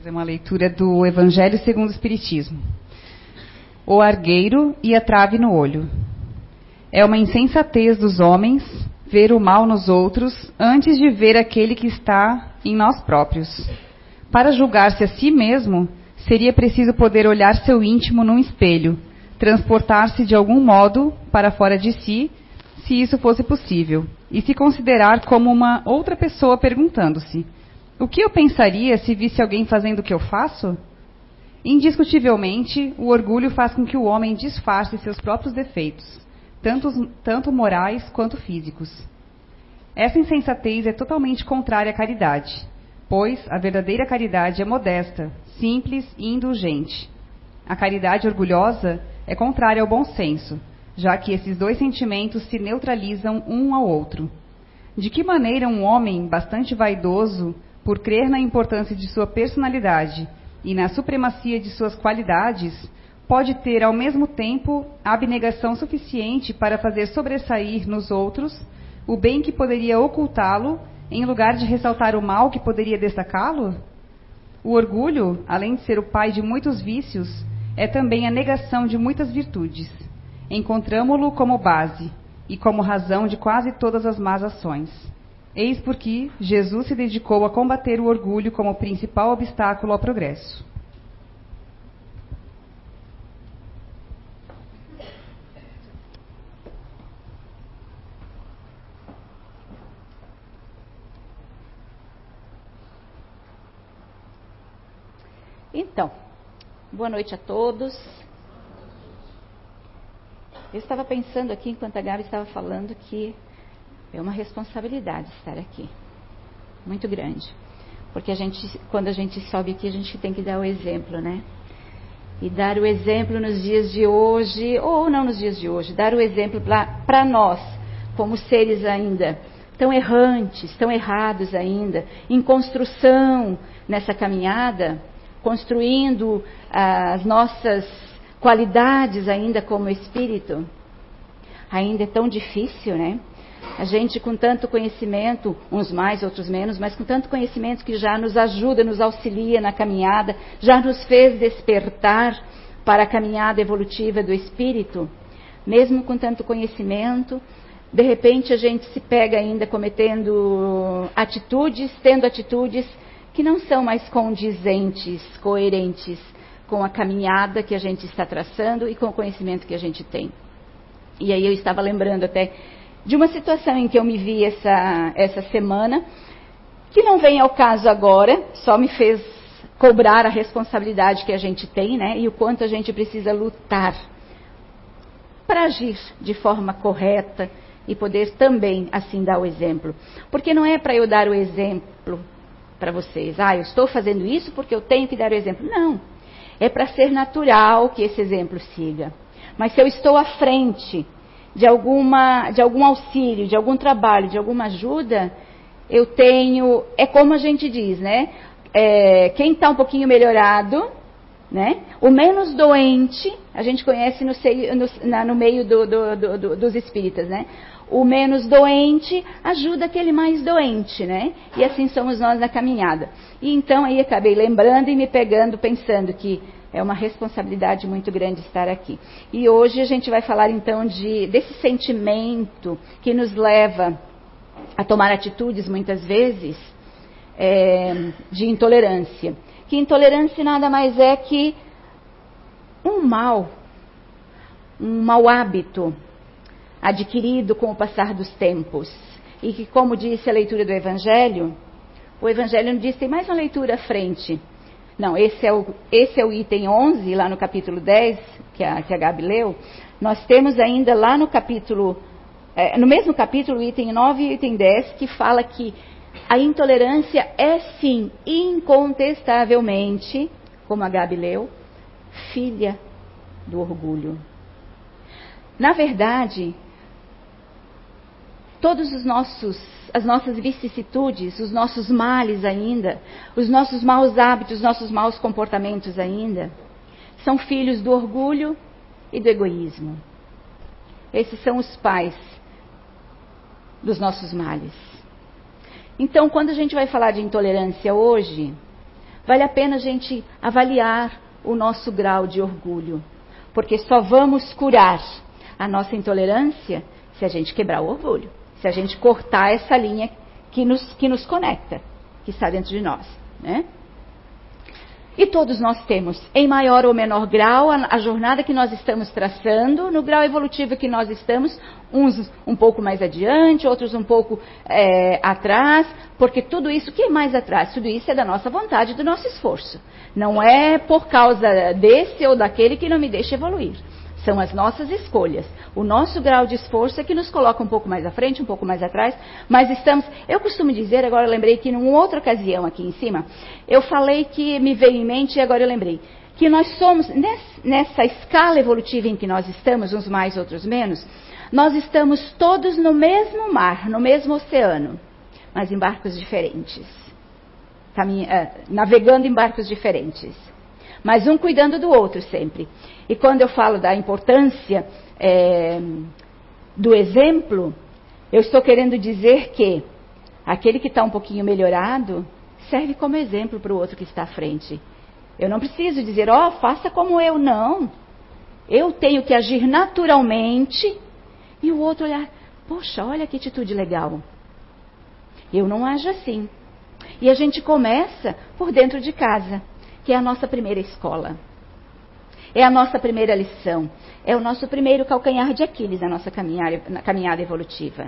fazer uma leitura do Evangelho segundo o Espiritismo. O argueiro e a trave no olho. É uma insensatez dos homens ver o mal nos outros antes de ver aquele que está em nós próprios. Para julgar-se a si mesmo, seria preciso poder olhar seu íntimo num espelho, transportar-se de algum modo para fora de si, se isso fosse possível, e se considerar como uma outra pessoa perguntando-se: o que eu pensaria se visse alguém fazendo o que eu faço? Indiscutivelmente, o orgulho faz com que o homem disfarce seus próprios defeitos, tanto, tanto morais quanto físicos. Essa insensatez é totalmente contrária à caridade, pois a verdadeira caridade é modesta, simples e indulgente. A caridade orgulhosa é contrária ao bom senso, já que esses dois sentimentos se neutralizam um ao outro. De que maneira um homem bastante vaidoso por crer na importância de sua personalidade e na supremacia de suas qualidades, pode ter ao mesmo tempo abnegação suficiente para fazer sobressair nos outros o bem que poderia ocultá-lo, em lugar de ressaltar o mal que poderia destacá-lo? O orgulho, além de ser o pai de muitos vícios, é também a negação de muitas virtudes. Encontramo-lo como base e como razão de quase todas as más ações. Eis porque Jesus se dedicou a combater o orgulho como principal obstáculo ao progresso. Então, boa noite a todos. Eu estava pensando aqui, enquanto a Gabi estava falando, que é uma responsabilidade estar aqui, muito grande. Porque a gente, quando a gente sobe aqui, a gente tem que dar o exemplo, né? E dar o exemplo nos dias de hoje, ou não nos dias de hoje, dar o exemplo para nós, como seres ainda tão errantes, tão errados ainda, em construção nessa caminhada, construindo as nossas qualidades ainda como espírito. Ainda é tão difícil, né? A gente com tanto conhecimento, uns mais, outros menos, mas com tanto conhecimento que já nos ajuda, nos auxilia na caminhada, já nos fez despertar para a caminhada evolutiva do espírito, mesmo com tanto conhecimento, de repente a gente se pega ainda cometendo atitudes, tendo atitudes que não são mais condizentes, coerentes com a caminhada que a gente está traçando e com o conhecimento que a gente tem. E aí eu estava lembrando até de uma situação em que eu me vi essa, essa semana, que não vem ao caso agora, só me fez cobrar a responsabilidade que a gente tem, né? E o quanto a gente precisa lutar para agir de forma correta e poder também assim dar o exemplo. Porque não é para eu dar o exemplo para vocês, ah, eu estou fazendo isso porque eu tenho que dar o exemplo. Não. É para ser natural que esse exemplo siga. Mas se eu estou à frente de, alguma, de algum auxílio, de algum trabalho, de alguma ajuda, eu tenho. É como a gente diz, né? É, quem está um pouquinho melhorado, né? O menos doente, a gente conhece no, seio, no, na, no meio do, do, do, dos espíritas, né? O menos doente ajuda aquele mais doente, né? E assim somos nós na caminhada. E então aí acabei lembrando e me pegando, pensando que é uma responsabilidade muito grande estar aqui. E hoje a gente vai falar então de, desse sentimento que nos leva a tomar atitudes muitas vezes é, de intolerância. Que intolerância nada mais é que um mal, um mau hábito adquirido com o passar dos tempos. E que, como disse a leitura do Evangelho, o Evangelho não diz, tem mais uma leitura à frente. Não, esse é o, esse é o item 11, lá no capítulo 10, que a, que a Gabi leu. Nós temos ainda lá no capítulo, é, no mesmo capítulo, item 9 e item 10, que fala que a intolerância é sim, incontestavelmente, como a Gabi leu, filha do orgulho. Na verdade, todos os nossos as nossas vicissitudes, os nossos males ainda, os nossos maus hábitos, os nossos maus comportamentos ainda, são filhos do orgulho e do egoísmo. Esses são os pais dos nossos males. Então, quando a gente vai falar de intolerância hoje, vale a pena a gente avaliar o nosso grau de orgulho. Porque só vamos curar a nossa intolerância se a gente quebrar o orgulho, se a gente cortar essa linha que nos, que nos conecta, que está dentro de nós. Né? E todos nós temos, em maior ou menor grau, a, a, jornada que nós estamos traçando, no grau evolutivo que nós estamos, uns um pouco mais adiante, outros um pouco é, atrás, porque tudo isso, que é mais atrás? Tudo isso é da nossa vontade, do nosso esforço. Não é por causa desse ou daquele que não me deixa evoluir. São as nossas escolhas. O nosso grau de esforço é que nos coloca um pouco mais à frente, um pouco mais atrás, mas estamos. Eu costumo dizer, agora lembrei que numa outra ocasião aqui em cima, eu falei que me veio em mente e agora eu lembrei. Que nós somos, nessa escala evolutiva em que nós estamos, uns mais, outros menos, nós estamos todos no mesmo mar, no mesmo oceano, mas em barcos diferentes. Uh, navegando em barcos diferentes mas um cuidando do outro sempre. E quando eu falo da importância é, do exemplo, eu estou querendo dizer que aquele que está um pouquinho melhorado serve como exemplo para o outro que está à frente. Eu não preciso dizer, ó, oh, faça como eu, não. Eu tenho que agir naturalmente e o outro olhar, poxa, olha que atitude legal. Eu não ajo assim. E a gente começa por dentro de casa que é a nossa primeira escola. É a nossa primeira lição. É o nosso primeiro calcanhar de Aquiles na nossa caminhada, na caminhada evolutiva.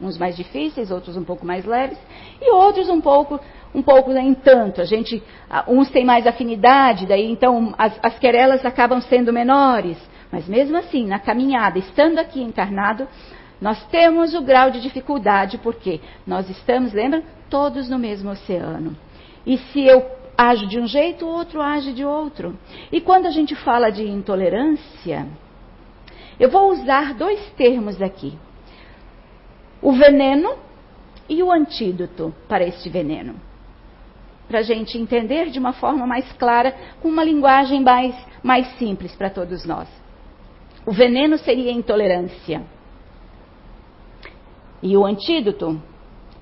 Uns mais difíceis, outros um pouco mais leves, e outros um pouco, um pouco em tanto. A gente, uns têm mais afinidade, daí então as, as querelas acabam sendo menores. Mas mesmo assim, na caminhada, estando aqui encarnado, nós temos o grau de dificuldade, porque nós estamos, lembra? Todos no mesmo oceano. E se eu age de um jeito, o outro age de outro. E quando a gente fala de intolerância, eu vou usar dois termos aqui: o veneno e o antídoto para este veneno. Para a gente entender de uma forma mais clara, com uma linguagem mais, mais simples para todos nós. O veneno seria a intolerância. E o antídoto,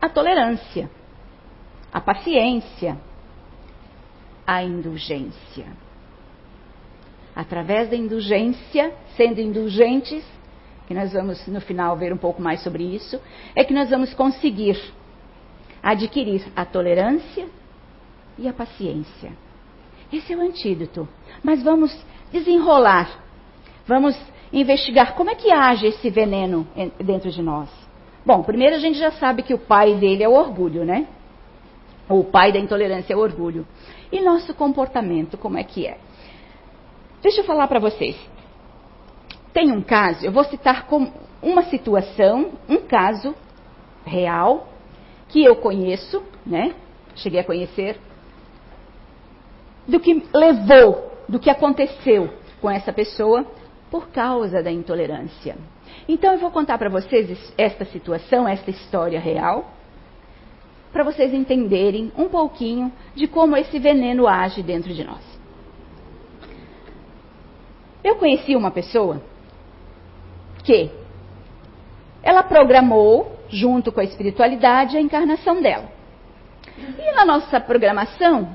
a tolerância, a paciência, a indulgência. Através da indulgência, sendo indulgentes, que nós vamos no final ver um pouco mais sobre isso, é que nós vamos conseguir adquirir a tolerância e a paciência. Esse é o antídoto. Mas vamos desenrolar, vamos investigar como é que age esse veneno dentro de nós. Bom, primeiro a gente já sabe que o pai dele é o orgulho, né? O pai da intolerância é o orgulho. E nosso comportamento, como é que é? Deixa eu falar para vocês. Tem um caso, eu vou citar como uma situação, um caso real, que eu conheço, né? Cheguei a conhecer, do que levou, do que aconteceu com essa pessoa por causa da intolerância. Então eu vou contar para vocês esta situação, esta história real, para vocês entenderem um pouquinho de como esse veneno age dentro de nós. Eu conheci uma pessoa que ela programou, junto com a espiritualidade, a encarnação dela. E na nossa programação,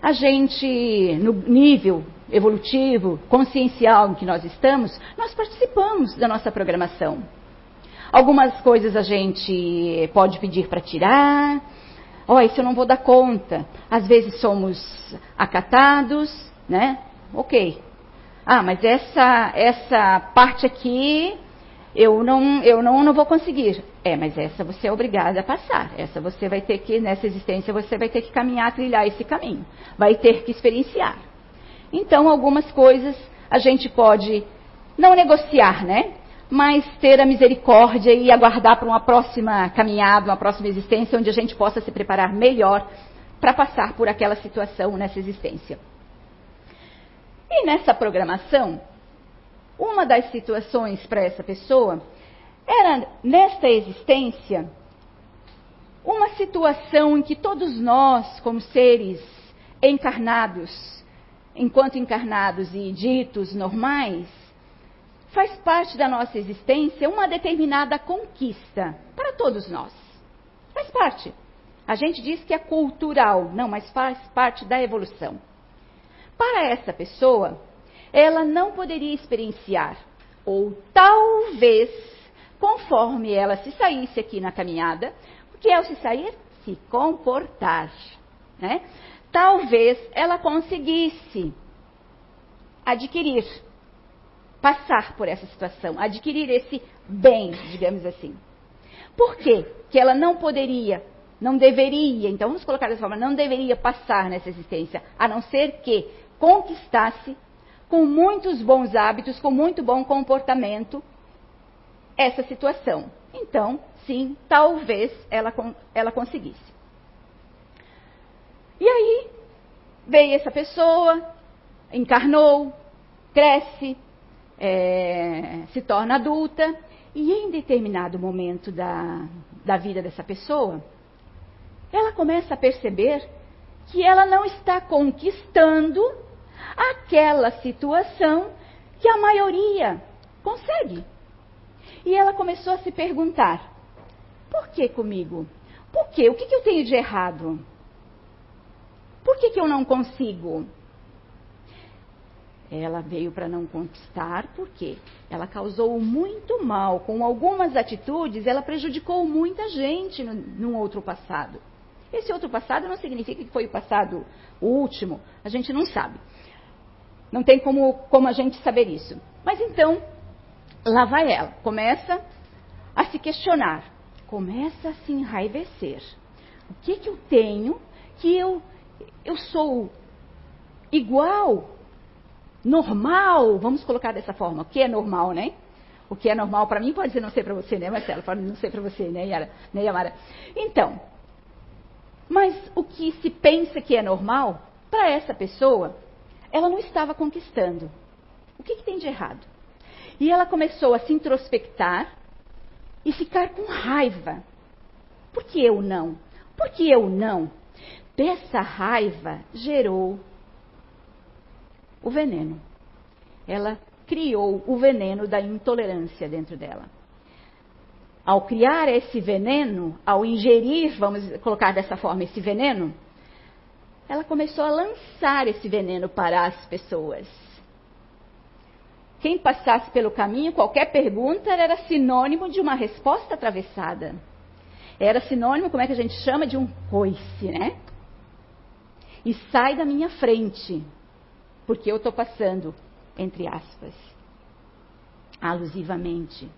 a gente, no nível evolutivo, consciencial em que nós estamos, nós participamos da nossa programação. Algumas coisas a gente pode pedir para tirar. Ó, oh, isso eu não vou dar conta. Às vezes somos acatados, né? Ok. Ah, mas essa essa parte aqui eu não eu não, não vou conseguir. É, mas essa você é obrigada a passar. Essa você vai ter que nessa existência você vai ter que caminhar, trilhar esse caminho. Vai ter que experienciar. Então, algumas coisas a gente pode não negociar, né? Mas ter a misericórdia e aguardar para uma próxima caminhada, uma próxima existência, onde a gente possa se preparar melhor para passar por aquela situação nessa existência. E nessa programação, uma das situações para essa pessoa era, nesta existência, uma situação em que todos nós, como seres encarnados, enquanto encarnados e ditos normais, faz parte da nossa existência uma determinada conquista para todos nós. Faz parte. A gente diz que é cultural, não, mas faz parte da evolução. Para essa pessoa, ela não poderia experienciar, ou talvez, conforme ela se saísse aqui na caminhada, porque ao se sair, se comportar, né? Talvez ela conseguisse adquirir, passar por essa situação, adquirir esse bem, digamos assim. Por quê? Que ela não poderia, não deveria, então vamos colocar dessa forma, não deveria passar nessa existência, a não ser que conquistasse com muitos bons hábitos, com muito bom comportamento, essa situação. Então, sim, talvez ela, ela conseguisse. E aí, veio essa pessoa, encarnou, cresce, é, se torna adulta, e em determinado momento da, da vida dessa pessoa, ela começa a perceber que ela não está conquistando aquela situação que a maioria consegue. E ela começou a se perguntar: por que comigo? Por quê? O que, que eu tenho de errado? Por que, que eu não consigo? Ela veio para não conquistar, porque ela causou muito mal. Com algumas atitudes, ela prejudicou muita gente no, num outro passado. Esse outro passado não significa que foi o passado último, a gente não sabe. Não tem como, como a gente saber isso. Mas então, lá vai ela. Começa a se questionar. Começa a se enraivecer. O que, que eu tenho que eu, eu sou igual normal, vamos colocar dessa forma, o que é normal, né? O que é normal para mim pode ser não ser para você, né, Marcela? Pode não ser para você, né, Yara? Né, Yamara? Então, mas o que se pensa que é normal, para essa pessoa, ela não estava conquistando. O que, que tem de errado? E ela começou a se introspectar e ficar com raiva. Por que eu não? Por que eu não? Dessa raiva gerou o veneno. Ela criou o veneno da intolerância dentro dela. Ao criar esse veneno, ao ingerir, vamos colocar dessa forma, esse veneno, ela começou a lançar esse veneno para as pessoas. Quem passasse pelo caminho, qualquer pergunta era sinônimo de uma resposta atravessada. Era sinônimo, como é que a gente chama, de um coice, né? E sai da minha frente porque eu estou passando, entre aspas, alusivamente.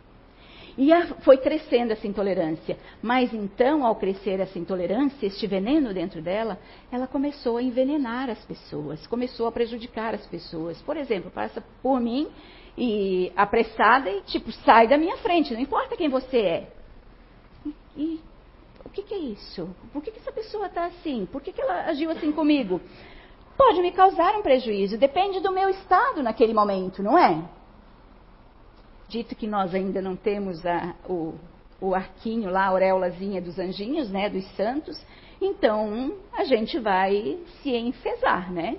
E foi crescendo essa intolerância. Mas então, ao crescer essa intolerância, este veneno dentro dela, ela começou a envenenar as pessoas, começou a prejudicar as pessoas. Por exemplo, passa por mim e apressada e tipo, sai da minha frente, não importa quem você é. E, e o que, que, é isso? Por que, que essa pessoa está assim? Por que, que ela agiu assim comigo? Pode me causar um prejuízo. Depende do meu estado naquele momento, não é? Dito que nós ainda não temos a, o, o arquinho lá, a auréolazinha dos anjinhos, né, dos santos, então a gente vai se enfesar, né?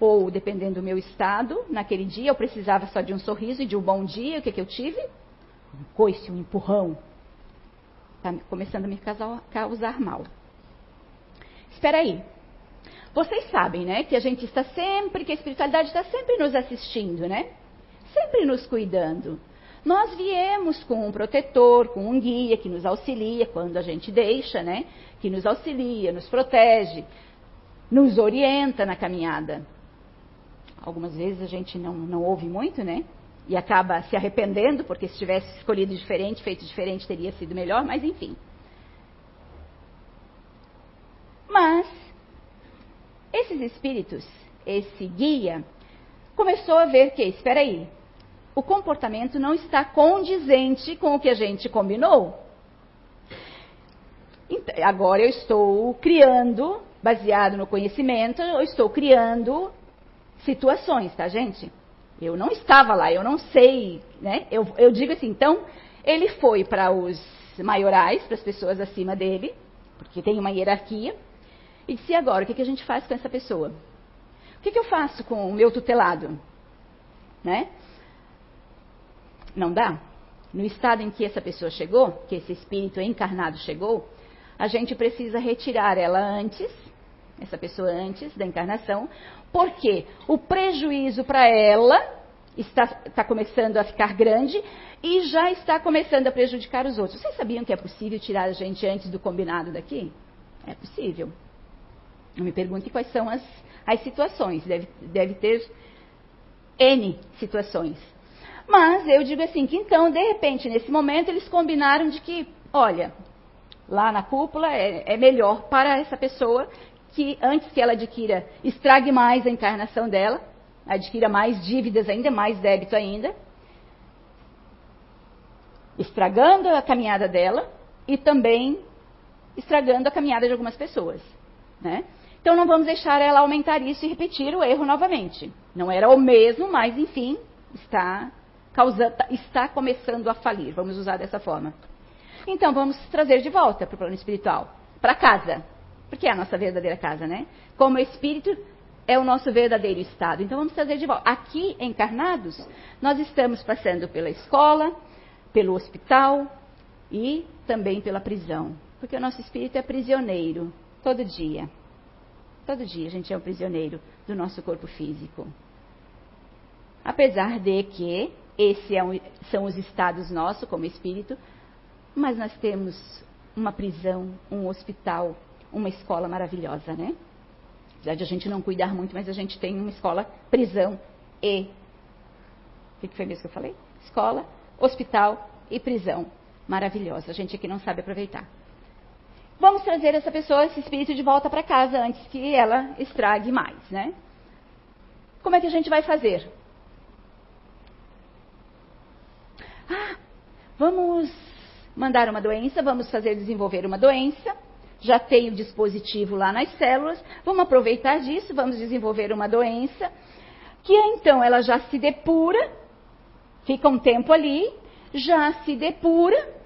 Ou, dependendo do meu estado, naquele dia eu precisava só de um sorriso e de um bom dia, o que, que eu tive? Um coice, um empurrão. Está começando a me causar, causar mal. Espera aí, vocês sabem, né, que a gente está sempre, que a espiritualidade está sempre nos assistindo, né? Sempre nos cuidando. Nós viemos com um protetor, com um guia que nos auxilia quando a gente deixa, né? Que nos auxilia, nos protege, nos orienta na caminhada. Algumas vezes a gente não, não ouve muito, né? E acaba se arrependendo, porque se tivesse escolhido diferente, feito diferente, teria sido melhor, mas enfim. Mas esses espíritos, esse guia, começou a ver que, espera aí, o comportamento não está condizente com o que a gente combinou. Agora eu estou criando, baseado no conhecimento, eu estou criando situações, tá, gente? Eu não estava lá, eu não sei, né? Eu, eu digo assim, então, ele foi para os maiorais, para as pessoas acima dele, porque tem uma hierarquia, e disse: e agora? O que, que a gente faz com essa pessoa? O que, que eu faço com o meu tutelado? Né? Não dá? No estado em que essa pessoa chegou, que esse espírito encarnado chegou, a gente precisa retirar ela antes, essa pessoa antes da encarnação, porque o prejuízo para ela está, está começando a ficar grande e já está começando a prejudicar os outros. Vocês sabiam que é possível tirar a gente antes do combinado daqui? É possível. Não me pergunte quais são as, as situações. Deve, deve ter N situações. Mas eu digo assim, que então, de repente, nesse momento, eles combinaram de que, olha, lá na cúpula é, é melhor para essa pessoa que antes que ela adquira, estrague mais a encarnação dela, adquira mais dívidas ainda, mais débito ainda, estragando a caminhada dela e também estragando a caminhada de algumas pessoas, né? Então não vamos deixar ela aumentar isso e repetir o erro novamente. Não era o mesmo, mas enfim, está causando, está começando a falir, vamos usar dessa forma. Então vamos trazer de volta para o plano espiritual, para casa, porque é a nossa verdadeira casa, né? Como espírito é o nosso verdadeiro estado. Então vamos trazer de volta. Aqui encarnados, nós estamos passando pela escola, pelo hospital e também pela prisão, porque o nosso espírito é prisioneiro todo dia. Todo dia a gente é um prisioneiro do nosso corpo físico. Apesar de que esses é são os estados nossos como espírito, mas nós temos uma prisão, um hospital, uma escola maravilhosa, né? Apesar de a gente não cuidar muito, mas a gente tem uma escola, prisão e. O que foi mesmo que eu falei? Escola, hospital e prisão. Maravilhosa. A gente aqui não sabe aproveitar. Vamos trazer essa pessoa, esse espírito, de volta para casa antes que ela estrague mais, né? Como é que a gente vai fazer? Ah, vamos mandar uma doença, vamos fazer desenvolver uma doença. Já tem o dispositivo lá nas células, vamos aproveitar disso, vamos desenvolver uma doença, que então ela já se depura, fica um tempo ali, já se depura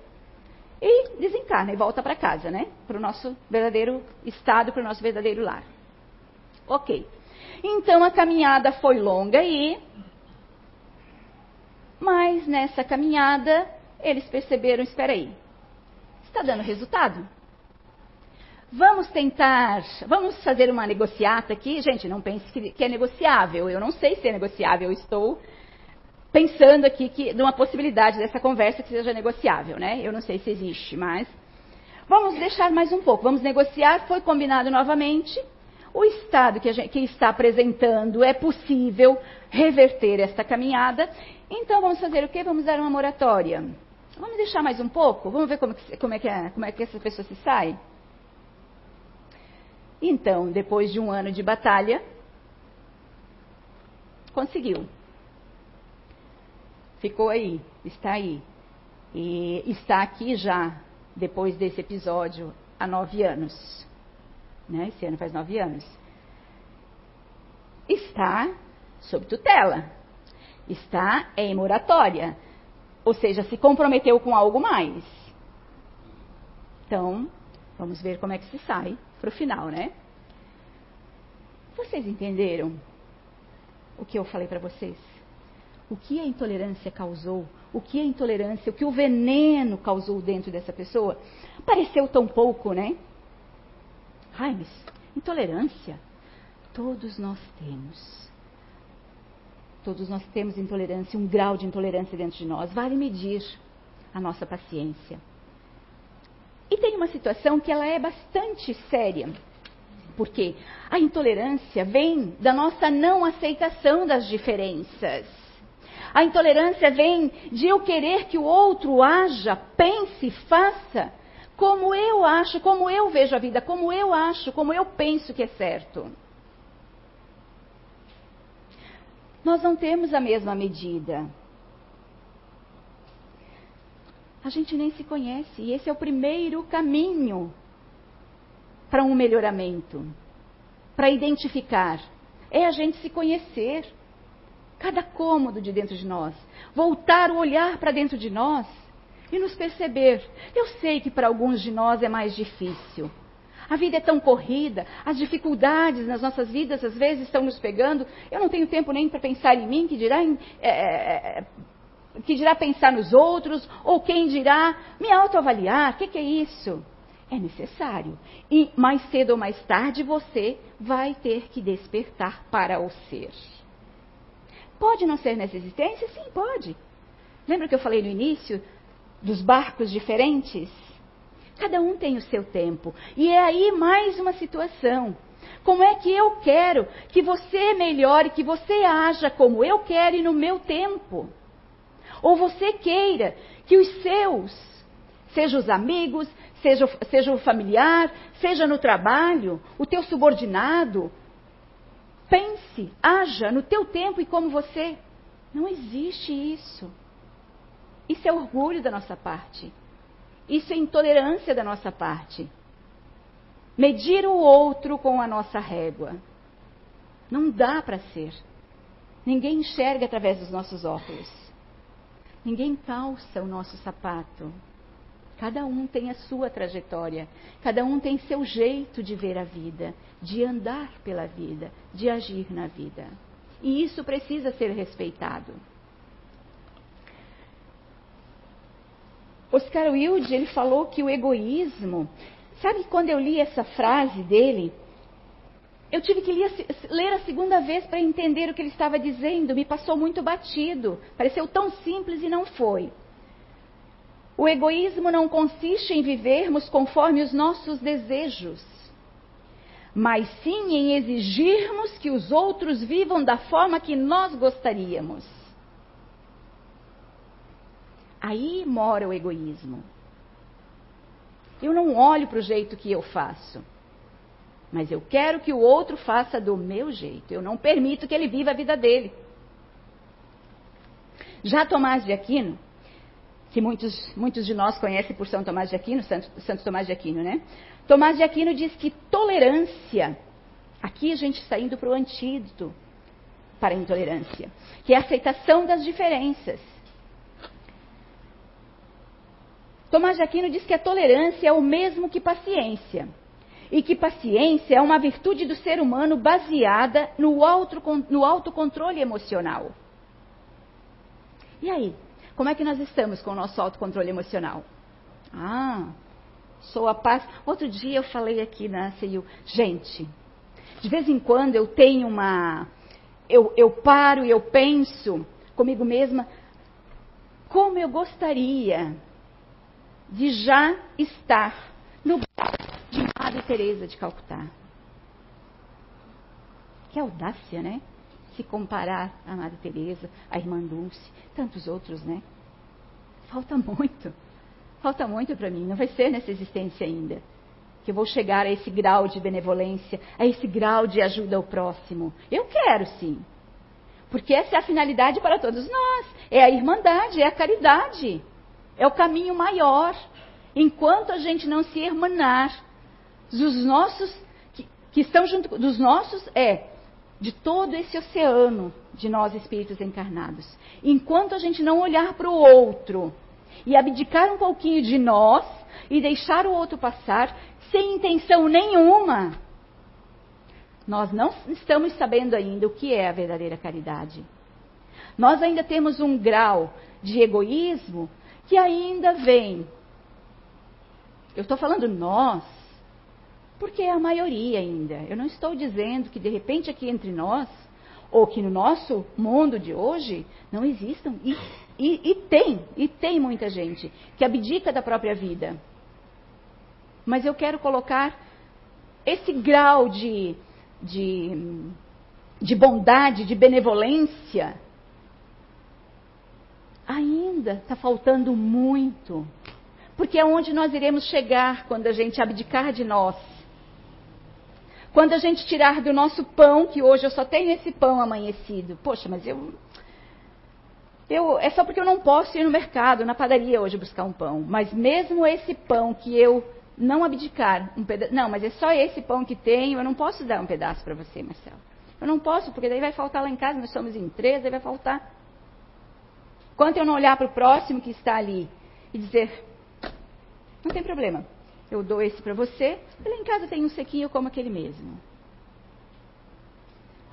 e desencarna e volta para casa, né? Para o nosso verdadeiro estado, para o nosso verdadeiro lar. Ok. Então a caminhada foi longa e. Mas nessa caminhada eles perceberam: espera aí, está dando resultado? Vamos tentar, vamos fazer uma negociata aqui. Gente, não pense que, que é negociável. Eu não sei se é negociável. Eu estou pensando aqui que numa possibilidade dessa conversa que seja negociável, né? Eu não sei se existe, mas vamos deixar mais um pouco. Vamos negociar. Foi combinado novamente. O estado que, gente, que está apresentando é possível reverter esta caminhada. Então vamos fazer o quê? Vamos dar uma moratória. Vamos deixar mais um pouco? Vamos ver como, como, é, que é, como é que essa pessoa se sai? Então, depois de um ano de batalha, conseguiu ficou aí, está aí. E está aqui já, depois desse episódio, há nove anos. Né? Esse ano faz nove anos. Está sob tutela. Está em moratória. Ou seja, se comprometeu com algo mais. Então, vamos ver como é que se sai para o final, né? Vocês entenderam o que eu falei para vocês? O que a intolerância causou, o que a intolerância, o que o veneno causou dentro dessa pessoa, pareceu tão pouco, né? Ai, mas intolerância, todos nós temos. Todos nós temos intolerância, um grau de intolerância dentro de nós. Vale medir a nossa paciência. E tem uma situação que ela é bastante séria. Porque a intolerância vem da nossa não aceitação das diferenças. A intolerância vem de eu querer que o outro haja, pense, faça como eu acho, como eu vejo a vida, como eu acho, como eu penso que é certo. Nós não temos a mesma medida. A gente nem se conhece e esse é o primeiro caminho para um melhoramento, para identificar. É a gente se conhecer cada cômodo de dentro de nós, voltar o olhar para dentro de nós e nos perceber. Eu sei que para alguns de nós é mais difícil. A vida é tão corrida, as dificuldades nas nossas vidas às vezes estão nos pegando. Eu não tenho tempo nem para pensar em mim, que dirá, em, é, é, é, que dirá pensar nos outros, ou quem dirá me autoavaliar. O que, que é isso? É necessário. E mais cedo ou mais tarde você vai ter que despertar para o ser. Pode não ser nessa existência? Sim, pode. Lembra que eu falei no início dos barcos diferentes? Cada um tem o seu tempo. E é aí mais uma situação. Como é que eu quero que você melhore, que você haja como eu quero e no meu tempo? Ou você queira que os seus, seja os amigos, seja, seja o familiar, seja no trabalho, o teu subordinado, pense, haja no teu tempo e como você. Não existe isso. Isso é orgulho da nossa parte. Isso é intolerância da nossa parte. Medir o outro com a nossa régua. Não dá para ser. Ninguém enxerga através dos nossos óculos. Ninguém calça o nosso sapato. Cada um tem a sua trajetória, cada um tem seu jeito de ver a vida, de andar pela vida, de agir na vida. E isso precisa ser respeitado. Oscar Wilde, ele falou que o egoísmo, sabe quando eu li essa frase dele, eu tive que ler a segunda vez para entender o que ele estava dizendo, me passou muito batido, pareceu tão simples e não foi. O egoísmo não consiste em vivermos conforme os nossos desejos, mas sim em exigirmos que os outros vivam da forma que nós gostaríamos. Aí mora o egoísmo. Eu não olho para o jeito que eu faço, mas eu quero que o outro faça do meu jeito. Eu não permito que ele viva a vida dele. Já Tomás de Aquino, que muitos, muitos de nós conhecem por São Tomás de Aquino, Santo, Santo Tomás de Aquino, né? Tomás de Aquino diz que tolerância, aqui a gente está indo para o antídoto para a intolerância, que é a aceitação das diferenças. Tomás de Aquino diz que a tolerância é o mesmo que paciência. E que paciência é uma virtude do ser humano baseada no, auto, no autocontrole emocional. E aí? Como é que nós estamos com o nosso autocontrole emocional? Ah, sou a paz. Outro dia eu falei aqui na CIU, gente, de vez em quando eu tenho uma. Eu, eu paro e eu penso comigo mesma, como eu gostaria de já estar no de Madre Teresa de Calcutá. Que audácia, né? Se comparar a Madre Teresa, a Irmã Dulce, tantos outros, né? Falta muito. Falta muito para mim. Não vai ser nessa existência ainda que eu vou chegar a esse grau de benevolência, a esse grau de ajuda ao próximo. Eu quero sim. Porque essa é a finalidade para todos nós. É a irmandade, é a caridade. É o caminho maior. Enquanto a gente não se hermanar dos nossos, que, que estão junto dos nossos, é de todo esse oceano de nós espíritos encarnados. Enquanto a gente não olhar para o outro e abdicar um pouquinho de nós e deixar o outro passar sem intenção nenhuma, nós não estamos sabendo ainda o que é a verdadeira caridade. Nós ainda temos um grau de egoísmo que ainda vem. Eu estou falando nós, porque é a maioria ainda. Eu não estou dizendo que de repente aqui entre nós, ou que no nosso mundo de hoje, não existam. E, e, e tem, e tem muita gente que abdica da própria vida. Mas eu quero colocar esse grau de, de, de bondade, de benevolência ainda está faltando muito. Porque é onde nós iremos chegar quando a gente abdicar de nós. Quando a gente tirar do nosso pão, que hoje eu só tenho esse pão amanhecido. Poxa, mas eu. eu é só porque eu não posso ir no mercado, na padaria hoje buscar um pão. Mas mesmo esse pão que eu não abdicar, um não, mas é só esse pão que tenho, eu não posso dar um pedaço para você, Marcelo. Eu não posso, porque daí vai faltar lá em casa, nós somos em três, daí vai faltar. Quanto eu não olhar para o próximo que está ali e dizer, não tem problema, eu dou esse para você, lá em casa tem um sequinho, eu como aquele mesmo.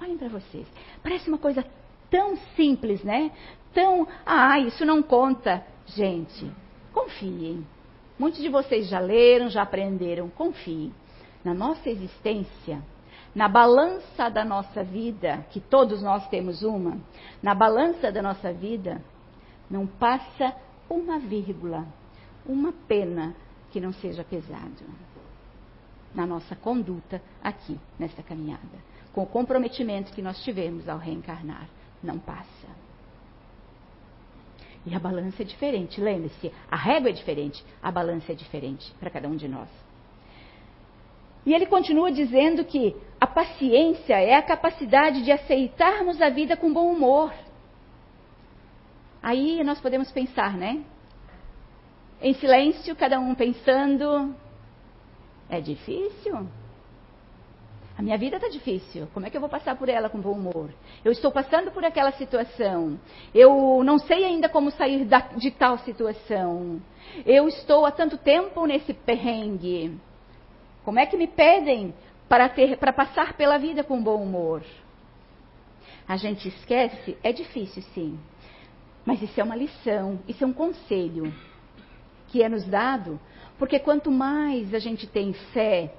Olhem para vocês. Parece uma coisa tão simples, né? Tão, ah, isso não conta. Gente, confiem. Muitos de vocês já leram, já aprenderam. Confie. Na nossa existência, na balança da nossa vida, que todos nós temos uma, na balança da nossa vida, não passa uma vírgula, uma pena que não seja pesado. Na nossa conduta aqui, nessa caminhada. Com o comprometimento que nós tivemos ao reencarnar. Não passa. E a balança é diferente, lembre-se, a régua é diferente, a balança é diferente para cada um de nós. E ele continua dizendo que a paciência é a capacidade de aceitarmos a vida com bom humor. Aí nós podemos pensar, né? Em silêncio, cada um pensando. É difícil? A minha vida está difícil. Como é que eu vou passar por ela com bom humor? Eu estou passando por aquela situação. Eu não sei ainda como sair da, de tal situação. Eu estou há tanto tempo nesse perrengue. Como é que me pedem para, ter, para passar pela vida com bom humor? A gente esquece, é difícil sim. Mas isso é uma lição, isso é um conselho que é nos dado, porque quanto mais a gente tem fé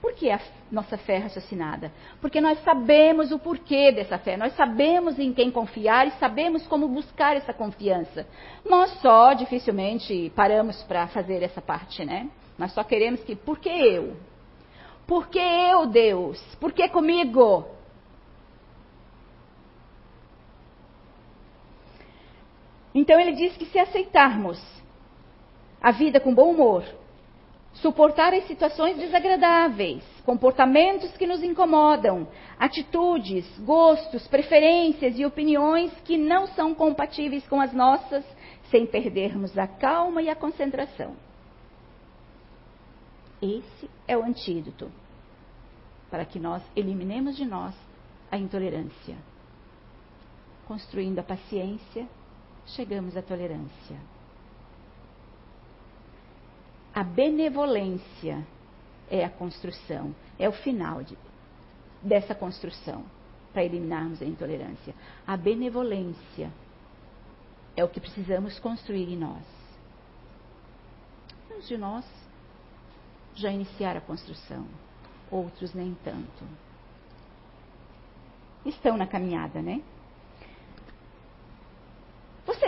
por que a nossa fé é raciocinada? Porque nós sabemos o porquê dessa fé, nós sabemos em quem confiar e sabemos como buscar essa confiança. Nós só dificilmente paramos para fazer essa parte, né? Nós só queremos que, por que eu? Por que eu, Deus? Por que comigo? Então ele diz que se aceitarmos a vida com bom humor, suportar as situações desagradáveis, comportamentos que nos incomodam, atitudes, gostos, preferências e opiniões que não são compatíveis com as nossas, sem perdermos a calma e a concentração. Esse é o antídoto para que nós eliminemos de nós a intolerância. Construindo a paciência, chegamos à tolerância a benevolência é a construção, é o final de, dessa construção para eliminarmos a intolerância. A benevolência é o que precisamos construir em nós. Uns de nós já iniciaram a construção, outros nem tanto. Estão na caminhada, né?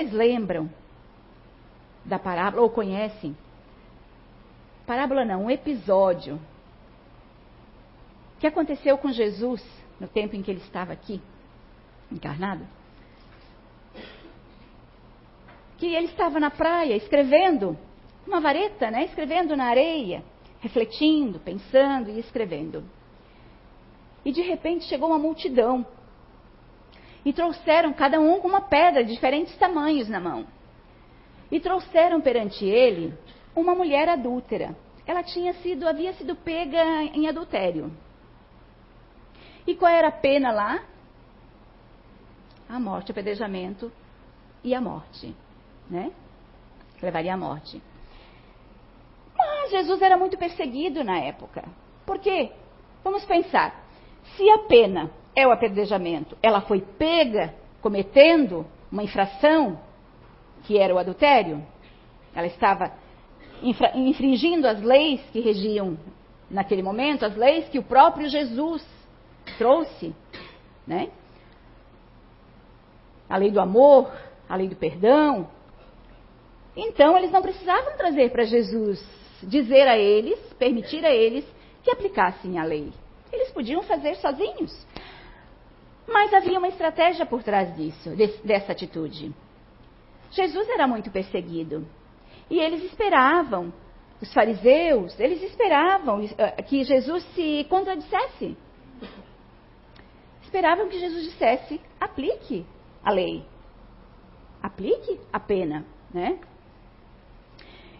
Vocês lembram da parábola, ou conhecem parábola não, um episódio que aconteceu com Jesus no tempo em que ele estava aqui, encarnado. Que ele estava na praia escrevendo, uma vareta, né? Escrevendo na areia, refletindo, pensando e escrevendo. E de repente chegou uma multidão. E trouxeram cada um com uma pedra de diferentes tamanhos na mão. E trouxeram perante ele uma mulher adúltera. Ela tinha sido, havia sido pega em adultério. E qual era a pena lá? A morte, o apedrejamento e a morte, né? Levaria à morte. Mas Jesus era muito perseguido na época. Por quê? Vamos pensar. Se a pena é o apedrejamento, ela foi pega cometendo uma infração que era o adultério, ela estava infringindo as leis que regiam naquele momento, as leis que o próprio Jesus trouxe, né? A lei do amor, a lei do perdão. Então eles não precisavam trazer para Jesus, dizer a eles, permitir a eles que aplicassem a lei. Eles podiam fazer sozinhos. Mas havia uma estratégia por trás disso, dessa atitude. Jesus era muito perseguido. E eles esperavam, os fariseus, eles esperavam eh, que Jesus se contradissesse. Esperavam que Jesus dissesse: aplique a lei, aplique a pena, né?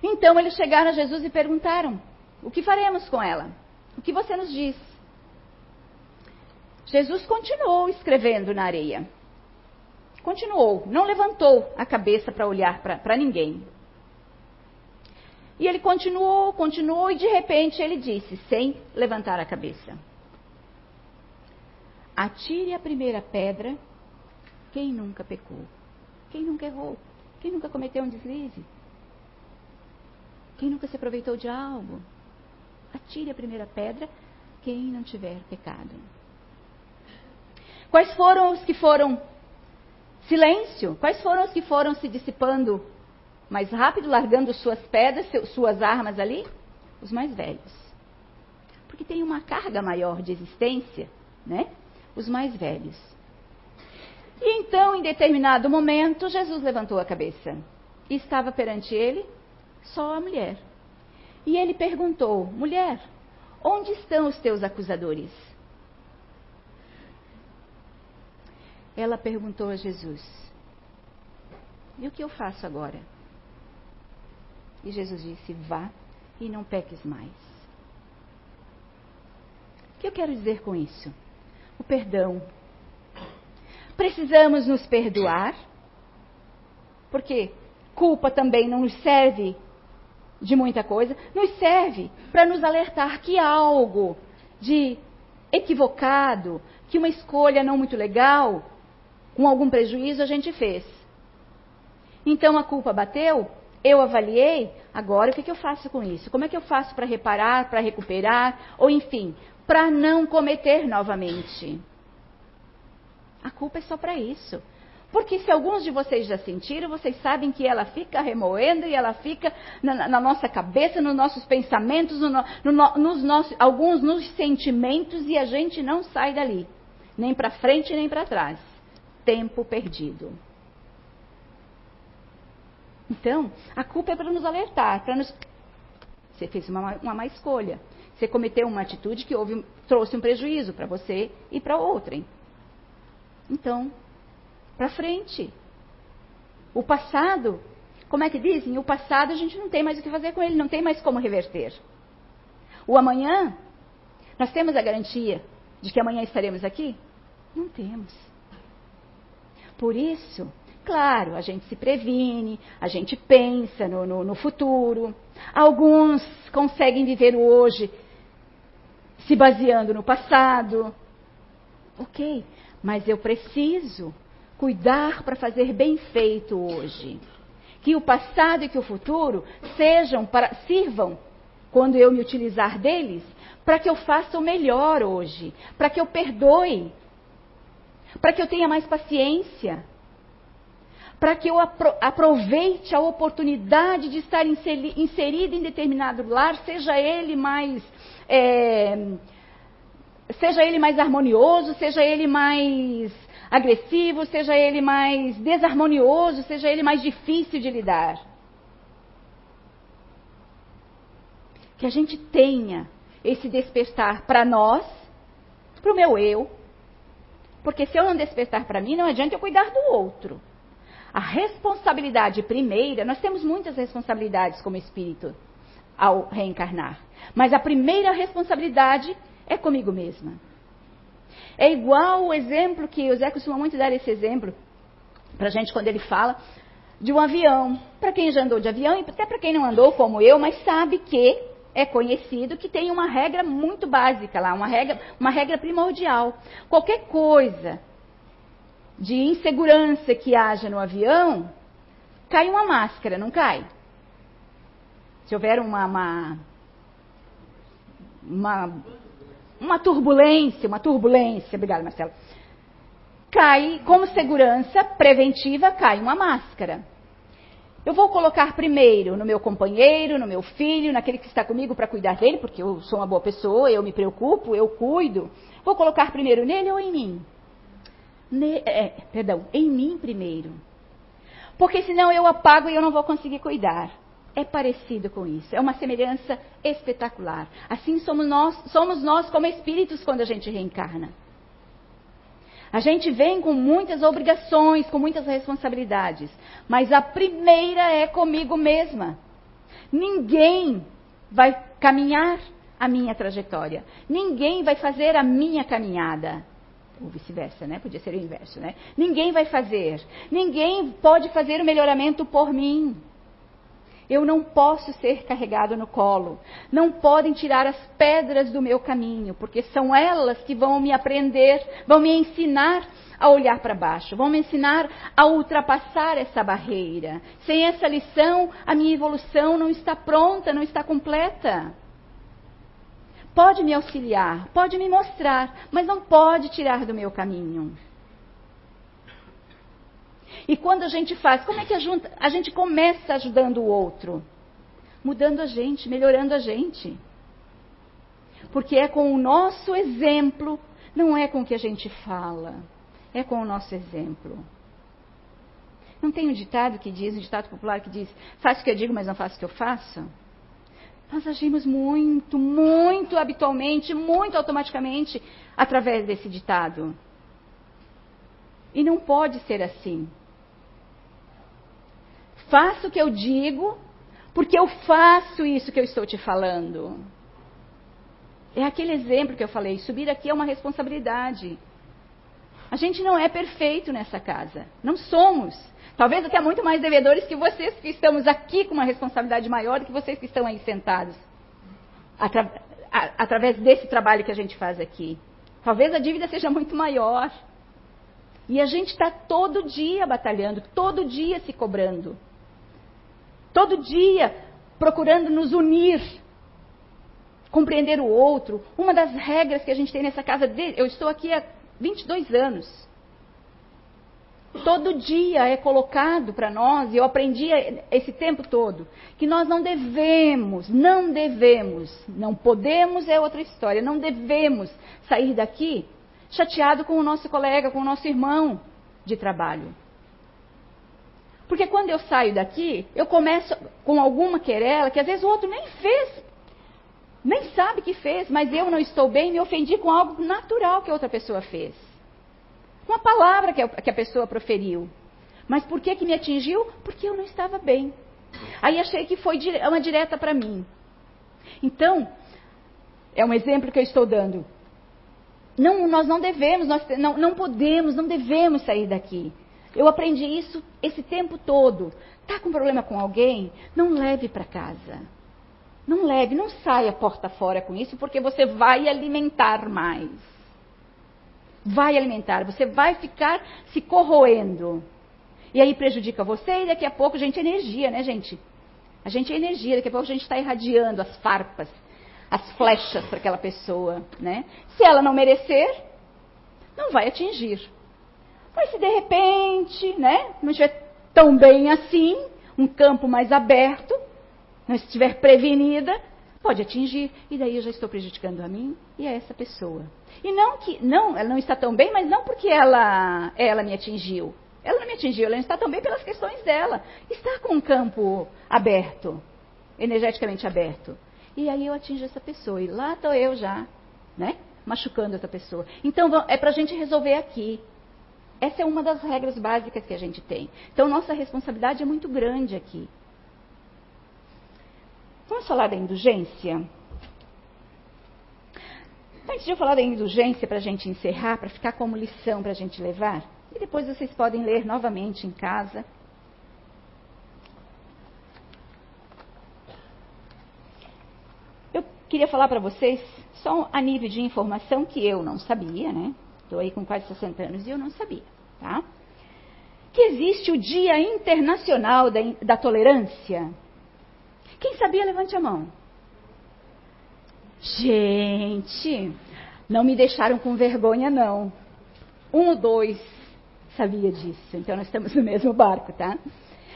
Então eles chegaram a Jesus e perguntaram: o que faremos com ela? O que você nos diz? Jesus continuou escrevendo na areia. Continuou, não levantou a cabeça para olhar para ninguém. E ele continuou, continuou, e de repente ele disse, sem levantar a cabeça: Atire a primeira pedra quem nunca pecou, quem nunca errou, quem nunca cometeu um deslize. Quem nunca se aproveitou de algo? Atire a primeira pedra quem não tiver pecado. Quais foram os que foram silêncio? Quais foram os que foram se dissipando mais rápido, largando suas pedras, suas armas ali? Os mais velhos. Porque tem uma carga maior de existência, né? Os mais velhos. E então, em determinado momento, Jesus levantou a cabeça. E estava perante ele só a mulher. E ele perguntou: Mulher, onde estão os teus acusadores? Ela perguntou a Jesus: E o que eu faço agora? E Jesus disse: Vá e não peques mais. O que eu quero dizer com isso? O perdão. Precisamos nos perdoar, porque culpa também não nos serve de muita coisa, nos serve para nos alertar que algo de equivocado, que uma escolha não muito legal, com algum prejuízo a gente fez. Então a culpa bateu, eu avaliei, agora o que, que eu faço com isso? Como é que eu faço para reparar, para recuperar, ou enfim, para não cometer novamente? A culpa é só para isso. Porque se alguns de vocês já sentiram, vocês sabem que ela fica remoendo e ela fica na, na nossa cabeça, nos nossos pensamentos, no, no, nos nossos, alguns nos sentimentos e a gente não sai dali, nem para frente nem para trás. Tempo perdido. Então, a culpa é para nos alertar, para nos. Você fez uma, uma má escolha. Você cometeu uma atitude que houve, trouxe um prejuízo para você e para outrem. Então, para frente. O passado, como é que dizem? O passado a gente não tem mais o que fazer com ele, não tem mais como reverter. O amanhã, nós temos a garantia de que amanhã estaremos aqui? Não temos. Por isso, Claro, a gente se previne, a gente pensa no, no, no futuro. Alguns conseguem viver o hoje se baseando no passado. Ok, mas eu preciso cuidar para fazer bem feito hoje. Que o passado e que o futuro sejam para sirvam quando eu me utilizar deles, para que eu faça o melhor hoje, para que eu perdoe, para que eu tenha mais paciência, para que eu aproveite a oportunidade de estar inserida em determinado lar, seja ele mais é, seja ele mais harmonioso, seja ele mais agressivo, seja ele mais desarmonioso, seja ele mais difícil de lidar. Que a gente tenha esse despertar para nós, para o meu eu, porque se eu não despertar para mim, não adianta eu cuidar do outro. A responsabilidade primeira, nós temos muitas responsabilidades como espírito ao reencarnar, mas a primeira responsabilidade é comigo mesma. É igual o exemplo que o Zé costuma muito dar esse exemplo para a gente quando ele fala de um avião. Para quem já andou de avião e até para quem não andou como eu, mas sabe que é conhecido que tem uma regra muito básica lá, uma regra, uma regra primordial. Qualquer coisa de insegurança que haja no avião, cai uma máscara, não cai? Se houver uma, uma, uma, uma turbulência, uma turbulência, obrigada Marcelo, cai como segurança preventiva, cai uma máscara. Eu vou colocar primeiro no meu companheiro, no meu filho, naquele que está comigo para cuidar dele, porque eu sou uma boa pessoa, eu me preocupo, eu cuido. Vou colocar primeiro nele ou em mim? ne, é, perdão, em mim primeiro. Porque senão eu apago e eu não vou conseguir cuidar. É parecido com isso, é uma semelhança espetacular. Assim somos nós, somos nós como espíritos quando a gente reencarna. A gente vem com muitas obrigações, com muitas responsabilidades, mas a primeira é comigo mesma. Ninguém vai caminhar a minha trajetória. Ninguém vai fazer a minha caminhada ou vice-versa, né? Podia ser o inverso, né? Ninguém vai fazer. Ninguém pode fazer o melhoramento por mim. Eu não posso ser carregado no colo. Não podem tirar as pedras do meu caminho, porque são elas que vão me aprender, vão me ensinar a olhar para baixo, vão me ensinar a ultrapassar essa barreira. Sem essa lição, a minha evolução não está pronta, não está completa. Pode me auxiliar, pode me mostrar, mas não pode tirar do meu caminho. E quando a gente faz, como é que a, gente começa ajudando o outro? Mudando a gente, melhorando a gente. Porque é com o nosso exemplo, não é com o que a gente fala, é com o nosso exemplo. Não tem um ditado que diz, um ditado popular que diz: faço o que eu digo, mas não faço o que eu faço? Nós agimos muito, muito habitualmente, muito automaticamente através desse ditado. E não pode ser assim. Faça o que eu digo, porque eu faço isso que eu estou te falando. É aquele exemplo que eu falei: subir aqui é uma responsabilidade. A gente não é perfeito nessa casa. Não somos. Talvez até muito mais devedores que vocês que estamos aqui com uma responsabilidade maior do que vocês que estão aí sentados. Atra através desse trabalho que a gente faz aqui. Talvez a dívida seja muito maior. E a gente está todo dia batalhando, todo dia se cobrando. Todo dia procurando nos unir, compreender o outro. Uma das regras que a gente tem nessa casa, de, eu estou aqui há 22 anos. Todo dia é colocado para nós, e eu aprendi esse tempo todo, que nós não devemos, não devemos, não podemos é outra história, não devemos sair daqui chateado com o nosso colega, com o nosso irmão de trabalho. Porque quando eu saio daqui, eu começo com alguma querela que às vezes o outro nem fez, nem sabe que fez, mas eu não estou bem, me ofendi com algo natural que outra pessoa fez. Uma palavra que a pessoa proferiu. Mas por que, que me atingiu? Porque eu não estava bem. Aí achei que foi uma direta para mim. Então, é um exemplo que eu estou dando. Não, nós não devemos, nós não, não podemos, não devemos sair daqui. Eu aprendi isso esse tempo todo. Tá com problema com alguém? Não leve para casa. Não leve, não saia porta fora com isso, porque você vai alimentar mais. Vai alimentar, você vai ficar se corroendo. E aí prejudica você e daqui a pouco, gente, é energia, né, gente? A gente é energia, daqui a pouco a gente está irradiando as farpas, as flechas para aquela pessoa, né? Se ela não merecer, não vai atingir. Mas se de repente, né, não estiver tão bem assim, um campo mais aberto, não estiver prevenida, pode atingir. E daí eu já estou prejudicando a mim e a essa pessoa. E não que, não, ela não está tão bem, mas não porque ela, ela me atingiu. Ela não me atingiu, ela está tão bem pelas questões dela. Está com um campo aberto, energeticamente aberto. E aí eu atingo essa pessoa. E lá estou eu já, né? Machucando essa pessoa. Então é para a gente resolver aqui. Essa é uma das regras básicas que a gente tem. Então, nossa responsabilidade é muito grande aqui. Vamos falar da indulgência? Antes de eu falar da indulgência, para a gente encerrar, para ficar como lição para a gente levar, e depois vocês podem ler novamente em casa. Eu queria falar para vocês, só a nível de informação que eu não sabia, né? Estou aí com quase 60 anos e eu não sabia, tá? Que existe o Dia Internacional da, da Tolerância. Quem sabia, levante a mão. Gente, não me deixaram com vergonha, não. Um ou dois sabia disso, então nós estamos no mesmo barco, tá?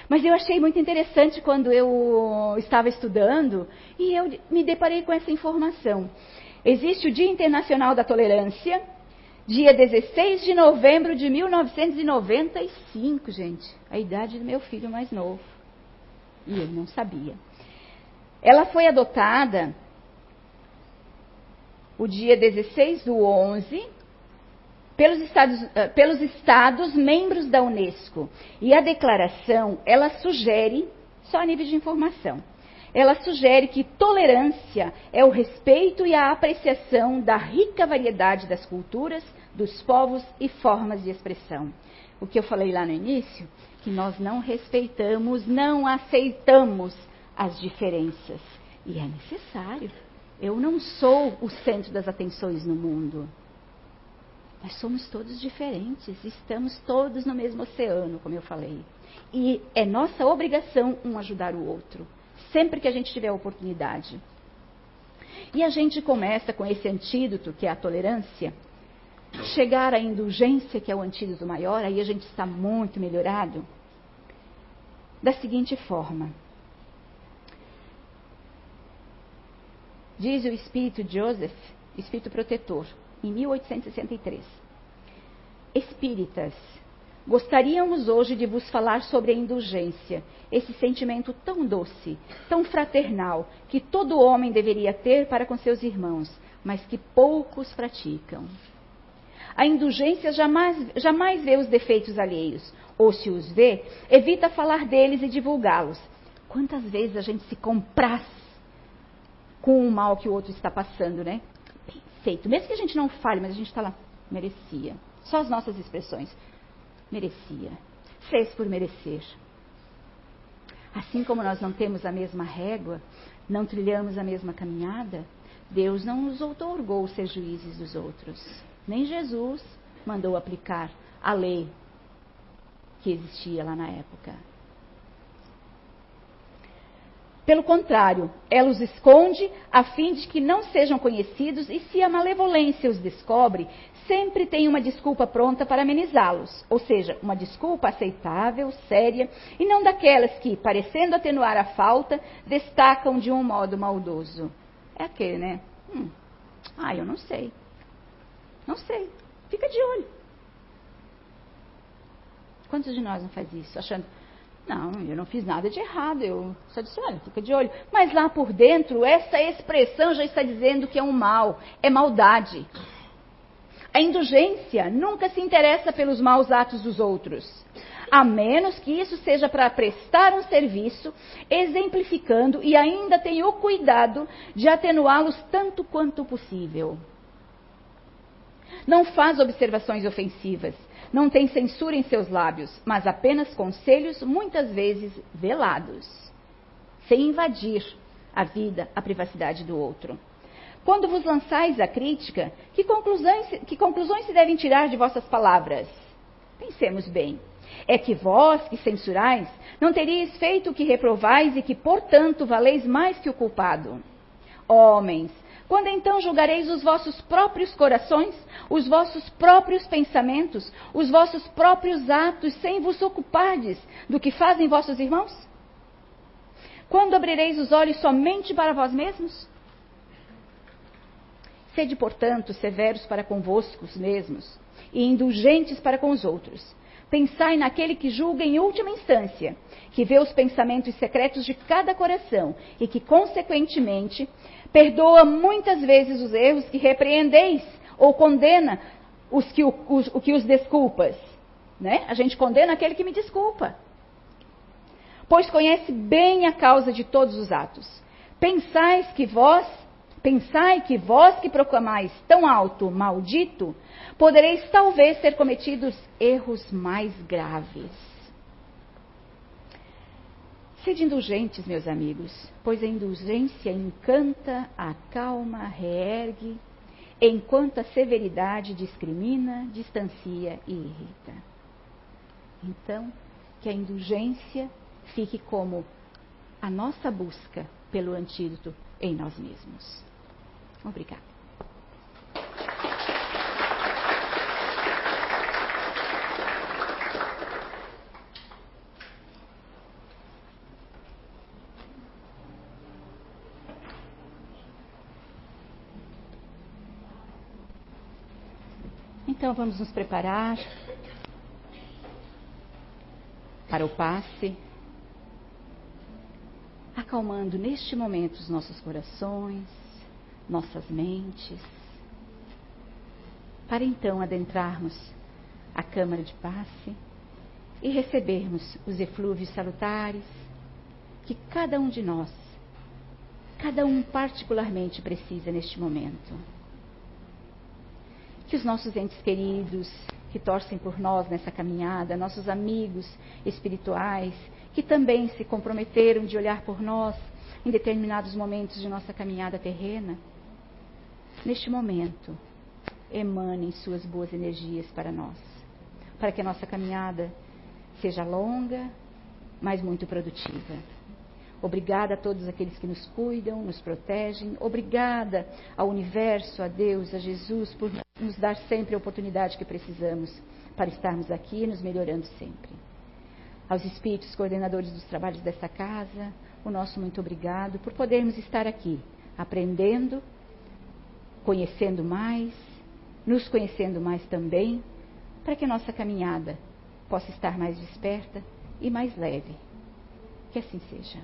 Mas eu achei muito interessante quando eu estava estudando e eu me deparei com essa informação. Existe o Dia Internacional da Tolerância, Dia 16 de novembro de 1995, gente. A idade do meu filho mais novo. E eu não sabia. Ela foi adotada o dia 16 do 11 pelos estados, uh, pelos estados membros da Unesco. E a declaração, ela sugere, só a nível de informação, ela sugere que tolerância é o respeito e a apreciação da rica variedade das culturas, dos povos e formas de expressão. O que eu falei lá no início, que nós não respeitamos, não aceitamos as diferenças. E é necessário. Eu não sou o centro das atenções no mundo. Nós somos todos diferentes, estamos todos no mesmo oceano, como eu falei. E é nossa obrigação um ajudar o outro, sempre que a gente tiver a oportunidade. E a gente começa com esse antídoto, que é a tolerância, chegar à indulgência, que é o antídoto maior, aí a gente está muito melhorado, da seguinte forma. Diz o espírito Joseph, espírito protetor, em 1863. Espíritas, gostaríamos hoje de vos falar sobre a indulgência, esse sentimento tão doce, tão fraternal, que todo homem deveria ter para com seus irmãos, mas que poucos praticam. A indulgência jamais, jamais vê os defeitos alheios, ou se os vê, evita falar deles e divulgá-los. Quantas vezes a gente se compraz com o mal que o outro está passando, né? Perfeito. Mesmo que a gente não fale, mas a gente está lá, merecia. Só as nossas expressões. Merecia. Fez por merecer. Assim como nós não temos a mesma régua, não trilhamos a mesma caminhada, Deus não nos outorgou ser juízes dos outros. Nem Jesus mandou aplicar a lei que existia lá na época. Pelo contrário, ela os esconde a fim de que não sejam conhecidos e se a malevolência os descobre, sempre tem uma desculpa pronta para amenizá-los, ou seja, uma desculpa aceitável, séria, e não daquelas que, parecendo atenuar a falta, destacam de um modo maldoso. É aquele, né? Hum, ah, eu não sei. Não sei. Fica de olho. Quantos de nós não faz isso? Achando, não, eu não fiz nada de errado, eu só disse, olha, fica de olho. Mas lá por dentro, essa expressão já está dizendo que é um mal, é maldade. A indulgência nunca se interessa pelos maus atos dos outros, a menos que isso seja para prestar um serviço, exemplificando e ainda tenha o cuidado de atenuá-los tanto quanto possível. Não faz observações ofensivas, não tem censura em seus lábios, mas apenas conselhos, muitas vezes velados, sem invadir a vida, a privacidade do outro. Quando vos lançais a crítica, que conclusões, que conclusões se devem tirar de vossas palavras? Pensemos bem. É que vós, que censurais, não teríeis feito o que reprovais e que, portanto, valeis mais que o culpado. Homens, quando então julgareis os vossos próprios corações, os vossos próprios pensamentos, os vossos próprios atos, sem vos ocupardes do que fazem vossos irmãos? Quando abrireis os olhos somente para vós mesmos? Sede, portanto, severos para convosco mesmos e indulgentes para com os outros. Pensai naquele que julga em última instância, que vê os pensamentos secretos de cada coração e que, consequentemente, perdoa muitas vezes os erros que repreendeis ou condena os que, os, o que os desculpas. Né? A gente condena aquele que me desculpa. Pois conhece bem a causa de todos os atos. Pensais que vós, pensai que vós que proclamais tão alto maldito, podereis talvez ter cometido erros mais graves. Sede indulgentes, meus amigos, pois a indulgência encanta, acalma, reergue, enquanto a severidade discrimina, distancia e irrita. Então, que a indulgência fique como a nossa busca pelo antídoto em nós mesmos. Obrigada. Então vamos nos preparar para o passe, acalmando neste momento os nossos corações, nossas mentes, para então adentrarmos a câmara de passe e recebermos os eflúvios salutares que cada um de nós, cada um particularmente precisa neste momento que os nossos entes queridos, que torcem por nós nessa caminhada, nossos amigos espirituais, que também se comprometeram de olhar por nós em determinados momentos de nossa caminhada terrena, neste momento, emanem suas boas energias para nós, para que a nossa caminhada seja longa, mas muito produtiva. Obrigada a todos aqueles que nos cuidam, nos protegem. Obrigada ao universo, a Deus, a Jesus, por dar sempre a oportunidade que precisamos para estarmos aqui nos melhorando sempre. Aos espíritos coordenadores dos trabalhos desta casa, o nosso muito obrigado por podermos estar aqui, aprendendo, conhecendo mais, nos conhecendo mais também, para que a nossa caminhada possa estar mais desperta e mais leve. Que assim seja.